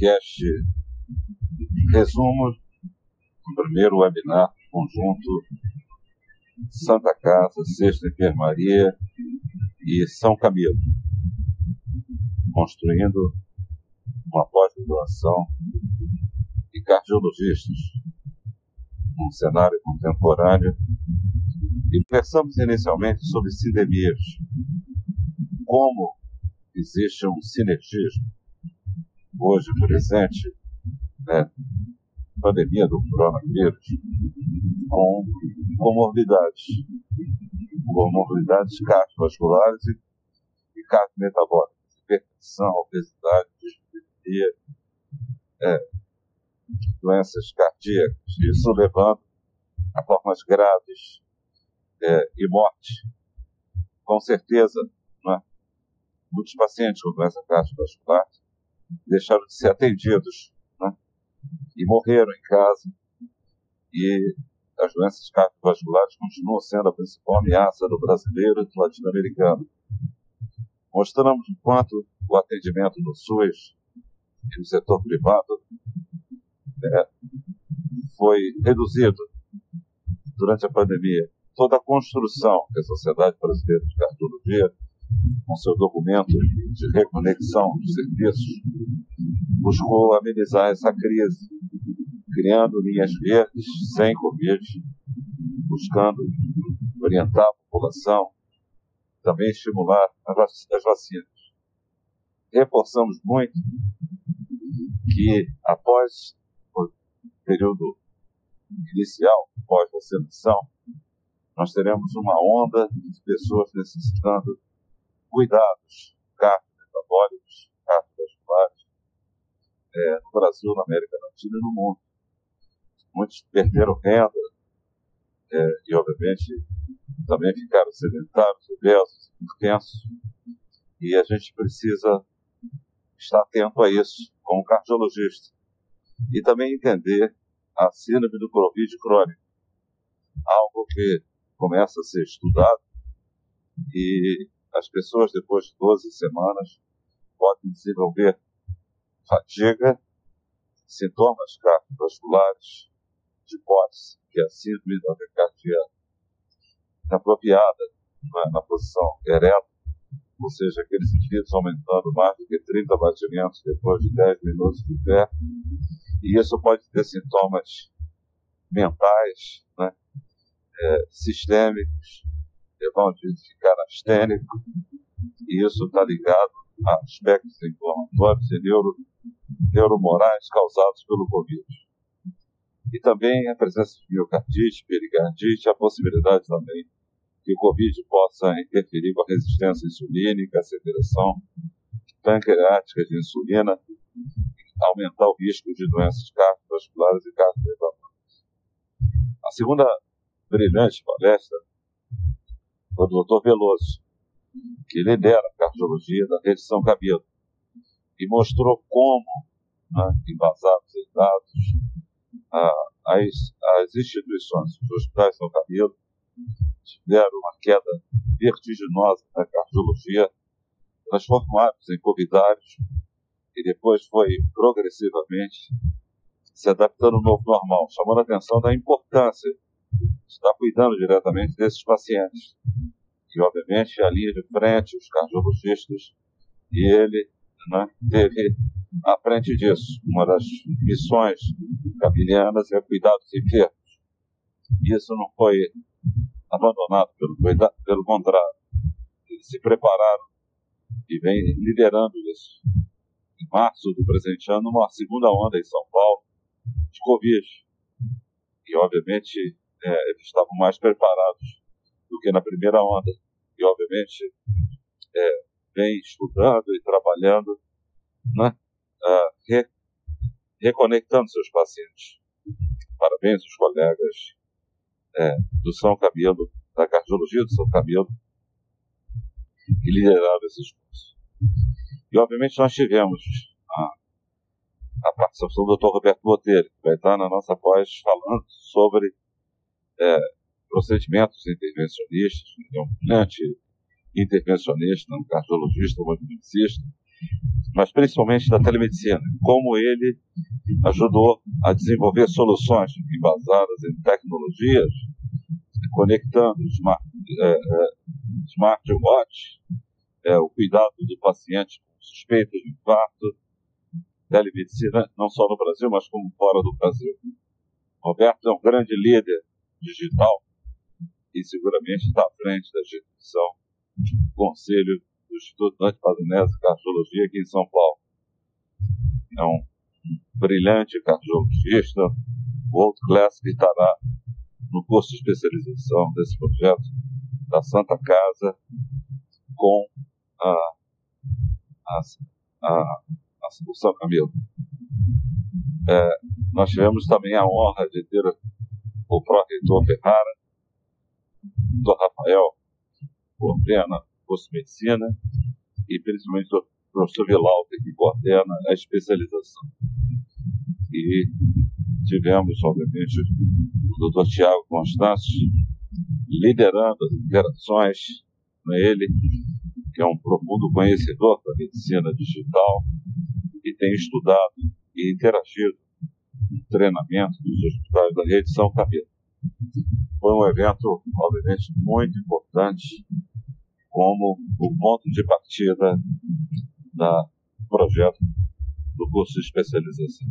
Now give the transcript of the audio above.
podcast resumo do primeiro webinar conjunto Santa Casa, Sexta Enfermaria e São Camilo, construindo uma pós-graduação de cardiologistas num cenário contemporâneo. E conversamos inicialmente sobre sindemias, como existe um sinergismo hoje presente, né, pandemia do coronavírus, com comorbidades, comorbidades cardiovasculares e, e cardiometabólicas, hipertensão, obesidade, dislipidemia, é, doenças cardíacas, isso levando a formas graves é, e morte. Com certeza, né, muitos pacientes com doença cardiovascular deixaram de ser atendidos né, e morreram em casa. E as doenças cardiovasculares continuam sendo a principal ameaça do brasileiro e do latino-americano. Mostramos o quanto o atendimento no SUS e no setor privado é, foi reduzido durante a pandemia. Toda a construção que a Sociedade Brasileira de Cardiologia, com seu documento de reconexão dos serviços, buscou amenizar essa crise, criando linhas verdes sem Covid, buscando orientar a população, também estimular as vacinas. Reforçamos muito que após período inicial, pós-vacinação, nós teremos uma onda de pessoas necessitando cuidados cardio-metabólicos, cardiovasculares, é, no Brasil, na América Latina e no mundo. Muitos perderam renda é, e, obviamente, também ficaram sedentários, obesos, intensos. E a gente precisa estar atento a isso como cardiologista. E também entender a síndrome do Covid crônico, algo que começa a ser estudado e as pessoas, depois de 12 semanas, podem desenvolver fadiga, sintomas cardiovasculares de que é a síndrome da taquicardia inapropriada na, na posição ereta, ou seja, aqueles indivíduos aumentando mais do que 30 batimentos depois de 10 minutos de pé, e isso pode ter sintomas mentais, né, é, sistêmicos, vão de ficar astênico, e isso está ligado a aspectos inflamatórios e neuro, neuromorais causados pelo Covid. E também a presença de miocardite, pericardite, a possibilidade também que o Covid possa interferir com a resistência insulínica, a secreção pancreática de insulina, aumentar o risco de doenças cardiovasculares e cardiometabólicas. A segunda brilhante palestra foi do Dr. Veloso, que lidera a cardiologia da rede São Camilo, e mostrou como, né, embasados em dados, as, as instituições, os hospitais São Camilo, tiveram uma queda vertiginosa na cardiologia, transformados em covidários e depois foi progressivamente se adaptando ao novo normal, chamando a atenção da importância de estar cuidando diretamente desses pacientes. E, obviamente, a linha de frente, os cardiologistas, e ele né, teve à frente disso. Uma das missões cabilianas é cuidar dos enfermos. E isso não foi abandonado, pelo, pelo contrário. Eles se prepararam e vem liderando isso em março do presente ano, uma segunda onda em São Paulo de Covid. E, obviamente, é, eles estavam mais preparados do que na primeira onda. E, obviamente, é, vem estudando e trabalhando, né, re, reconectando seus pacientes. Parabéns aos colegas é, do São Camilo, da cardiologia do São Camilo, que lideraram esses cursos. E, obviamente, nós tivemos a, a participação do Dr. Roberto Botelho, que vai estar na nossa pós falando sobre é, procedimentos intervencionistas. Ele é um brilhante intervencionista, um cardiologista, um medicista. mas principalmente da telemedicina, como ele ajudou a desenvolver soluções embasadas em tecnologias, conectando é, é, smartwatch, é, o cuidado do paciente com suspeita de infarto, telemedicina, não só no Brasil, mas como fora do Brasil. Roberto é um grande líder digital e seguramente está à frente da instituição Conselho do Instituto Antipadonese de Cardiologia aqui em São Paulo. É um brilhante cardiologista, world class, que estará no curso de especialização desse projeto da Santa Casa com a, a, a, a o São Camilo. É, nós tivemos também a honra de ter o pró-reitor Ferrara, Dr. Rafael, coordena medicina, e principalmente o professor Vilauta, que coordena a especialização. E tivemos, obviamente, o doutor Tiago Constâncio liderando as interações, né, ele, que é um profundo conhecedor da medicina digital e tem estudado e interagido no treinamento dos hospitais da rede São Camilo. Foi um evento, obviamente, muito importante como o ponto de partida da projeto do curso de especialização.